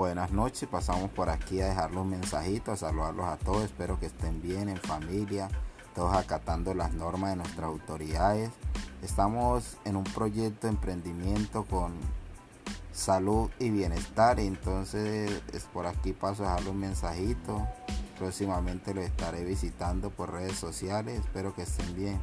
Buenas noches, pasamos por aquí a dejarles un mensajito, a saludarlos a todos, espero que estén bien en familia, todos acatando las normas de nuestras autoridades. Estamos en un proyecto de emprendimiento con salud y bienestar, entonces es por aquí paso a dejarles un mensajito. Próximamente lo estaré visitando por redes sociales, espero que estén bien.